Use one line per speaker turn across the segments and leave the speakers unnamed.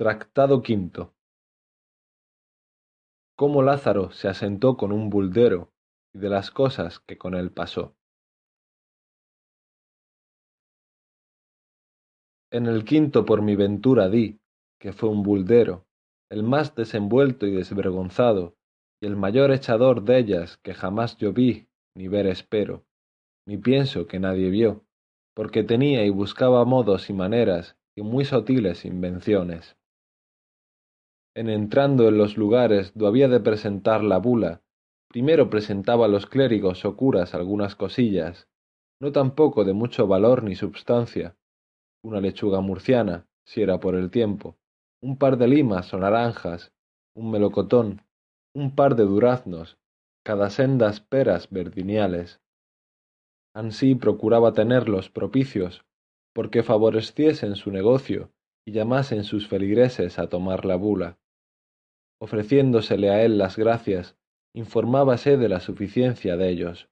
Tractado quinto. Cómo Lázaro se asentó con un buldero y de las cosas que con él pasó. En el quinto por mi ventura di, que fue un buldero, el más desenvuelto y desvergonzado, y el mayor echador dellas que jamás yo vi, ni ver espero, ni pienso que nadie vio, porque tenía y buscaba modos y maneras y muy sutiles invenciones en entrando en los lugares do había de presentar la bula, primero presentaba a los clérigos o curas algunas cosillas, no tampoco de mucho valor ni substancia, una lechuga murciana, si era por el tiempo, un par de limas o naranjas, un melocotón, un par de duraznos, cada sendas peras verdiniales. Ansí procuraba tenerlos propicios, porque favoreciesen su negocio y llamasen sus feligreses a tomar la bula ofreciéndosele a él las gracias, informábase de la suficiencia de ellos.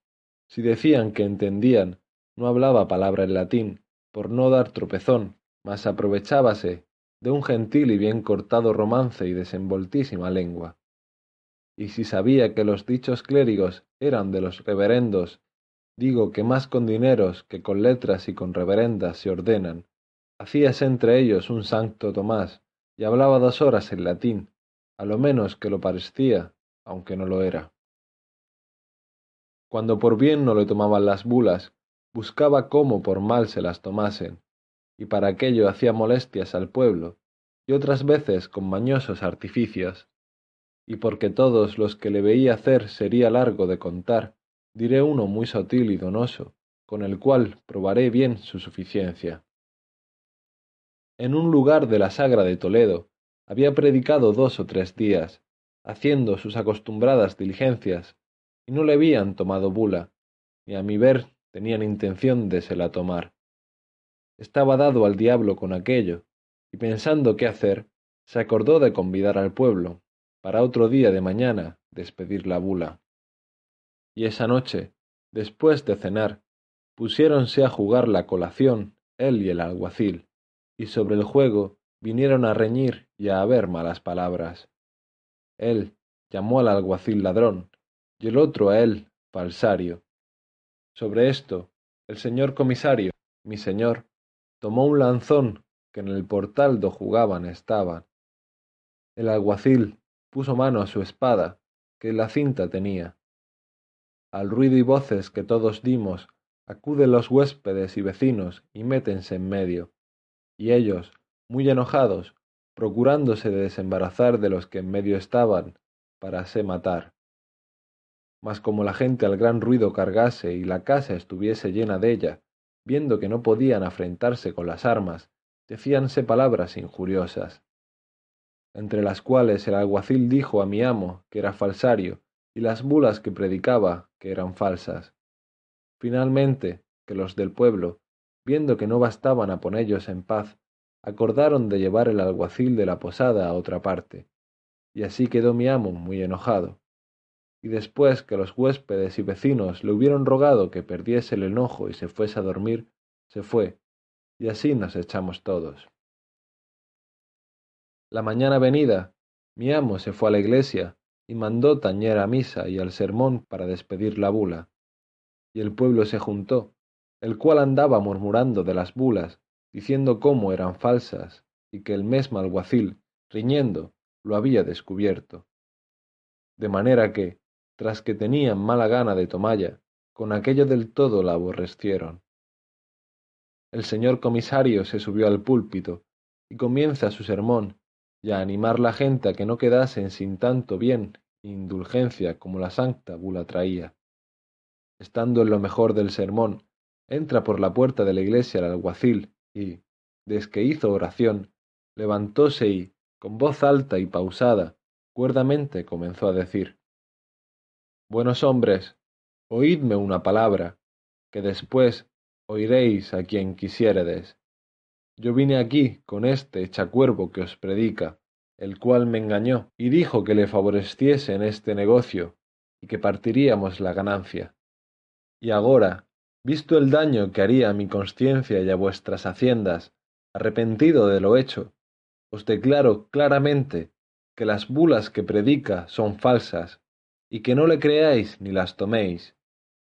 Si decían que entendían, no hablaba palabra en latín, por no dar tropezón, mas aprovechábase de un gentil y bien cortado romance y desenvoltísima lengua. Y si sabía que los dichos clérigos eran de los reverendos, digo que más con dineros que con letras y con reverendas se ordenan, hacíase entre ellos un santo Tomás, y hablaba dos horas en latín, a lo menos que lo parecía, aunque no lo era. Cuando por bien no le tomaban las bulas, buscaba cómo por mal se las tomasen, y para aquello hacía molestias al pueblo, y otras veces con mañosos artificios. Y porque todos los que le veía hacer sería largo de contar, diré uno muy sutil y donoso, con el cual probaré bien su suficiencia. En un lugar de la sagra de Toledo, había predicado dos o tres días, haciendo sus acostumbradas diligencias, y no le habían tomado bula, ni a mi ver tenían intención de se la tomar. Estaba dado al diablo con aquello, y pensando qué hacer, se acordó de convidar al pueblo, para otro día de mañana despedir la bula. Y esa noche, después de cenar, pusiéronse a jugar la colación él y el alguacil, y sobre el juego vinieron a reñir y a haber malas palabras. Él llamó al alguacil ladrón, y el otro a él falsario. Sobre esto, el señor comisario, mi señor, tomó un lanzón que en el portal do jugaban estaba. El alguacil puso mano a su espada, que la cinta tenía. Al ruido y voces que todos dimos, acuden los huéspedes y vecinos y métense en medio, y ellos, muy enojados, procurándose de desembarazar de los que en medio estaban, para se matar. Mas como la gente al gran ruido cargase y la casa estuviese llena de ella, viendo que no podían afrentarse con las armas, decíanse palabras injuriosas, entre las cuales el alguacil dijo a mi amo que era falsario, y las bulas que predicaba que eran falsas. Finalmente, que los del pueblo, viendo que no bastaban a ponellos en paz, acordaron de llevar el alguacil de la posada a otra parte, y así quedó mi amo muy enojado. Y después que los huéspedes y vecinos le hubieron rogado que perdiese el enojo y se fuese a dormir, se fue, y así nos echamos todos. La mañana venida, mi amo se fue a la iglesia y mandó tañer a misa y al sermón para despedir la bula. Y el pueblo se juntó, el cual andaba murmurando de las bulas diciendo cómo eran falsas y que el mesmo alguacil, riñendo, lo había descubierto. De manera que, tras que tenían mala gana de tomalla, con aquello del todo la aborrecieron. El señor comisario se subió al púlpito y comienza su sermón y a animar la gente a que no quedasen sin tanto bien e indulgencia como la santa bula traía. Estando en lo mejor del sermón, entra por la puerta de la iglesia el alguacil y, desque hizo oración, levantóse y, con voz alta y pausada, cuerdamente comenzó a decir Buenos hombres, oídme una palabra, que después oiréis a quien quisiéredes. Yo vine aquí con este echacuervo que os predica, el cual me engañó y dijo que le favoreciese en este negocio y que partiríamos la ganancia. Y agora, visto el daño que haría a mi conciencia y a vuestras haciendas, arrepentido de lo hecho, os declaro claramente que las bulas que predica son falsas, y que no le creáis ni las toméis,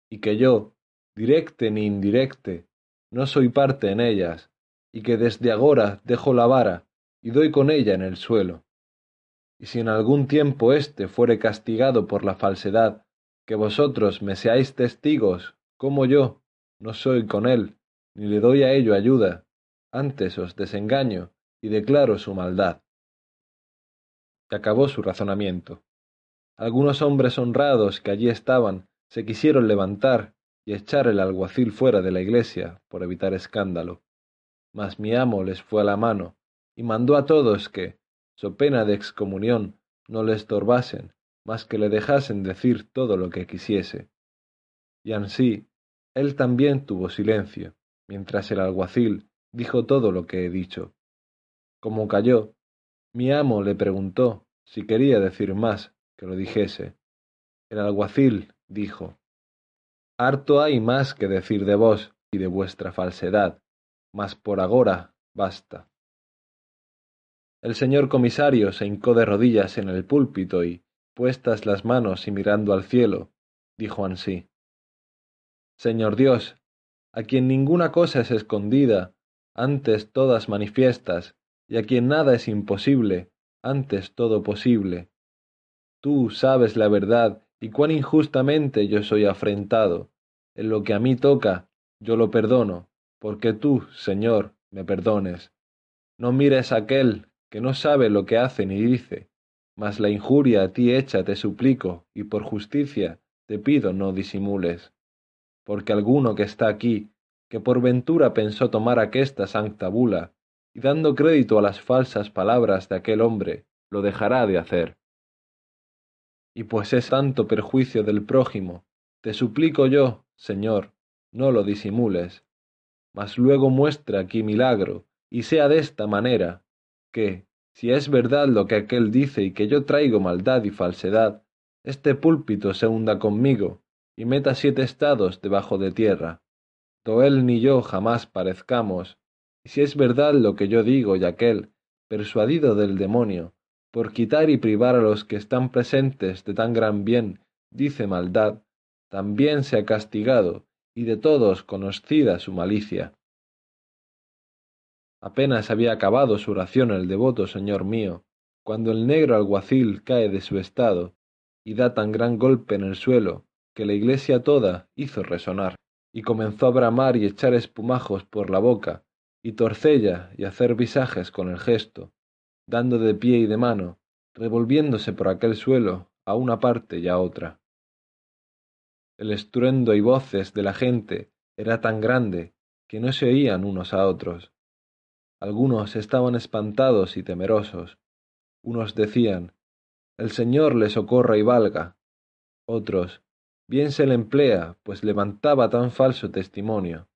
y que yo, directe ni indirecte, no soy parte en ellas, y que desde agora dejo la vara y doy con ella en el suelo. Y si en algún tiempo éste fuere castigado por la falsedad, que vosotros me seáis testigos, como yo no soy con él, ni le doy a ello ayuda, antes os desengaño y declaro su maldad. Y acabó su razonamiento. Algunos hombres honrados que allí estaban se quisieron levantar y echar el alguacil fuera de la iglesia por evitar escándalo. Mas mi amo les fue a la mano y mandó a todos que, so pena de excomunión, no le estorbasen, mas que le dejasen decir todo lo que quisiese. Y ansí, él también tuvo silencio, mientras el alguacil dijo todo lo que he dicho. Como calló, mi amo le preguntó si quería decir más que lo dijese. El alguacil dijo, Harto hay más que decir de vos y de vuestra falsedad, mas por agora basta. El señor comisario se hincó de rodillas en el púlpito y, puestas las manos y mirando al cielo, dijo ansí Señor Dios, a quien ninguna cosa es escondida, antes todas manifiestas, y a quien nada es imposible, antes todo posible. Tú sabes la verdad y cuán injustamente yo soy afrentado. En lo que a mí toca, yo lo perdono, porque tú, Señor, me perdones. No mires a aquel que no sabe lo que hace ni dice, mas la injuria a ti hecha te suplico, y por justicia te pido no disimules. Porque alguno que está aquí, que por ventura pensó tomar aquesta sancta bula, y dando crédito a las falsas palabras de aquel hombre, lo dejará de hacer. Y pues es tanto perjuicio del prójimo, te suplico yo, Señor, no lo disimules, mas luego muestra aquí milagro, y sea de esta manera, que, si es verdad lo que aquel dice y que yo traigo maldad y falsedad, este púlpito se hunda conmigo, y meta siete estados debajo de tierra, do él ni yo jamás parezcamos, y si es verdad lo que yo digo y aquel, persuadido del demonio, por quitar y privar a los que están presentes de tan gran bien, dice maldad, también se ha castigado, y de todos conocida su malicia. Apenas había acabado su oración el devoto señor mío, cuando el negro alguacil cae de su estado, y da tan gran golpe en el suelo, que la iglesia toda hizo resonar, y comenzó a bramar y echar espumajos por la boca, y torcella y hacer visajes con el gesto, dando de pie y de mano, revolviéndose por aquel suelo a una parte y a otra. El estruendo y voces de la gente era tan grande que no se oían unos a otros. Algunos estaban espantados y temerosos. Unos decían, El Señor le socorra y valga. Otros, bien se le emplea, pues levantaba tan falso testimonio.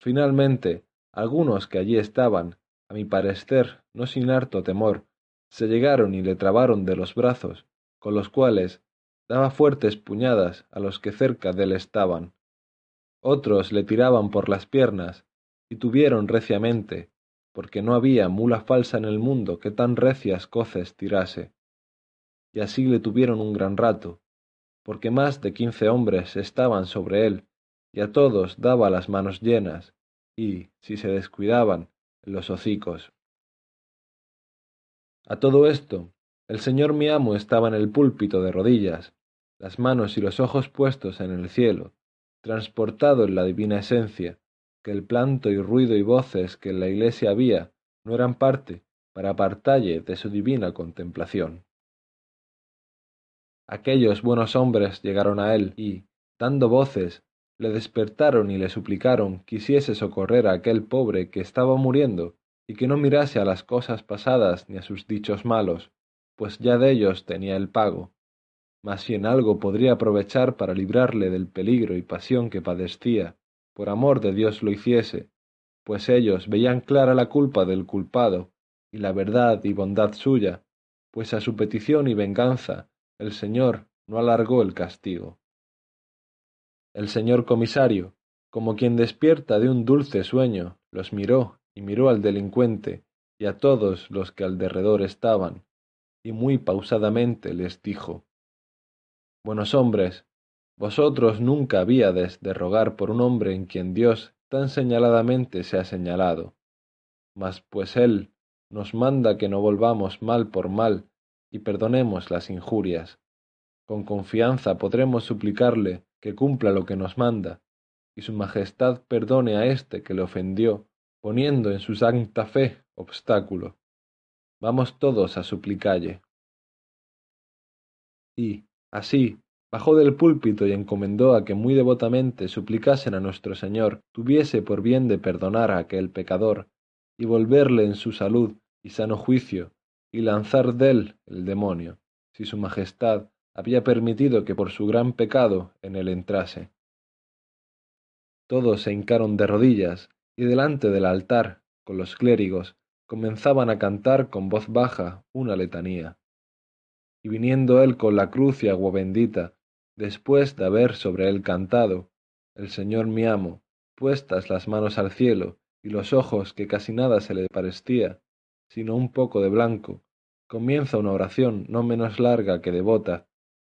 Finalmente, algunos que allí estaban, a mi parecer no sin harto temor, se llegaron y le trabaron de los brazos, con los cuales daba fuertes puñadas a los que cerca de él estaban. Otros le tiraban por las piernas, y tuvieron reciamente, porque no había mula falsa en el mundo que tan recias coces tirase. Y así le tuvieron un gran rato, porque más de quince hombres estaban sobre él, y a todos daba las manos llenas, y, si se descuidaban, los hocicos. A todo esto, el señor mi amo estaba en el púlpito de rodillas, las manos y los ojos puestos en el cielo, transportado en la divina esencia, que el planto y ruido y voces que en la iglesia había no eran parte para apartalle de su divina contemplación. Aquellos buenos hombres llegaron a él y, dando voces, le despertaron y le suplicaron quisiese socorrer a aquel pobre que estaba muriendo y que no mirase a las cosas pasadas ni a sus dichos malos, pues ya de ellos tenía el pago. Mas si en algo podría aprovechar para librarle del peligro y pasión que padecía, por amor de Dios lo hiciese, pues ellos veían clara la culpa del culpado, y la verdad y bondad suya, pues a su petición y venganza el Señor no alargó el castigo. El señor comisario, como quien despierta de un dulce sueño, los miró y miró al delincuente, y a todos los que al derredor estaban, y muy pausadamente les dijo Buenos hombres, vosotros nunca habíades de rogar por un hombre en quien Dios tan señaladamente se ha señalado. Mas pues Él nos manda que no volvamos mal por mal y perdonemos las injurias. Con confianza podremos suplicarle que cumpla lo que nos manda, y su majestad perdone a éste que le ofendió, poniendo en su santa fe obstáculo. Vamos todos a suplicalle. Y, así, bajó del púlpito y encomendó a que muy devotamente suplicasen a nuestro Señor tuviese por bien de perdonar a aquel pecador, y volverle en su salud y sano juicio, y lanzar dél el demonio, si su majestad había permitido que por su gran pecado en él entrase. Todos se hincaron de rodillas, y delante del altar, con los clérigos, comenzaban a cantar con voz baja una letanía. Y viniendo él con la cruz y agua bendita, después de haber sobre él cantado, el Señor mi amo, puestas las manos al cielo y los ojos que casi nada se le parecía, sino un poco de blanco, comienza una oración no menos larga que devota,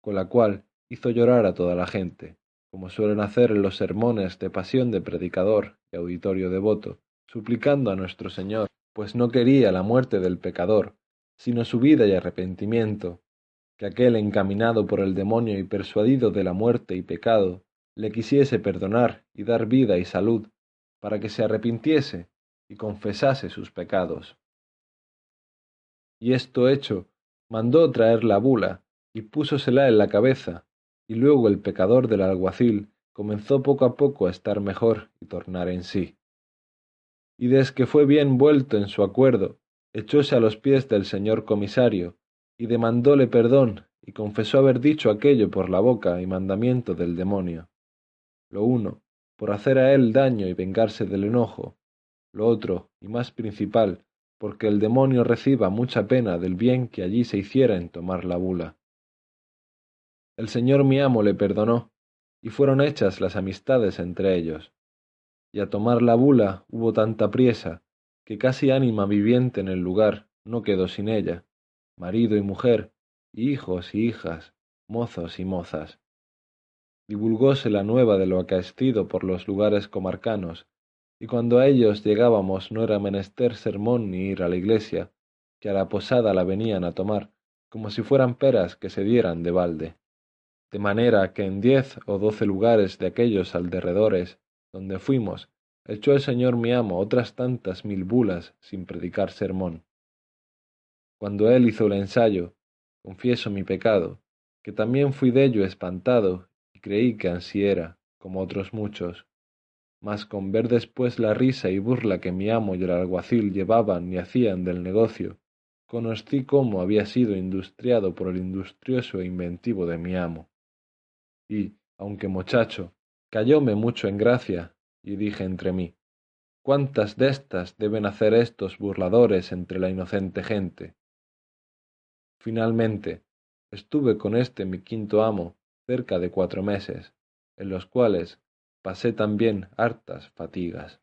con la cual hizo llorar a toda la gente, como suelen hacer en los sermones de pasión de predicador y auditorio devoto, suplicando a nuestro Señor, pues no quería la muerte del pecador, sino su vida y arrepentimiento, que aquel encaminado por el demonio y persuadido de la muerte y pecado, le quisiese perdonar y dar vida y salud, para que se arrepintiese y confesase sus pecados. Y esto hecho, mandó traer la bula, y púsosela en la cabeza, y luego el pecador del alguacil comenzó poco a poco a estar mejor y tornar en sí. Y desde fue bien vuelto en su acuerdo, echóse a los pies del señor comisario, y demandóle perdón, y confesó haber dicho aquello por la boca y mandamiento del demonio. Lo uno, por hacer a él daño y vengarse del enojo, lo otro, y más principal, porque el demonio reciba mucha pena del bien que allí se hiciera en tomar la bula. El señor mi amo le perdonó, y fueron hechas las amistades entre ellos. Y a tomar la bula hubo tanta priesa, que casi ánima viviente en el lugar no quedó sin ella, marido y mujer, hijos y hijas, mozos y mozas. Divulgóse la nueva de lo acaecido por los lugares comarcanos, y cuando a ellos llegábamos no era menester sermón ni ir a la iglesia, que a la posada la venían a tomar, como si fueran peras que se dieran de balde de manera que en diez o doce lugares de aquellos alderredores donde fuimos, echó el señor mi amo otras tantas mil bulas sin predicar sermón. Cuando él hizo el ensayo, confieso mi pecado, que también fui dello espantado y creí que ansí era, como otros muchos. Mas con ver después la risa y burla que mi amo y el alguacil llevaban y hacían del negocio, conocí cómo había sido industriado por el industrioso e inventivo de mi amo y, aunque muchacho, cayóme mucho en gracia, y dije entre mí, ¿cuántas destas deben hacer estos burladores entre la inocente gente? Finalmente, estuve con este mi quinto amo cerca de cuatro meses, en los cuales pasé también hartas fatigas.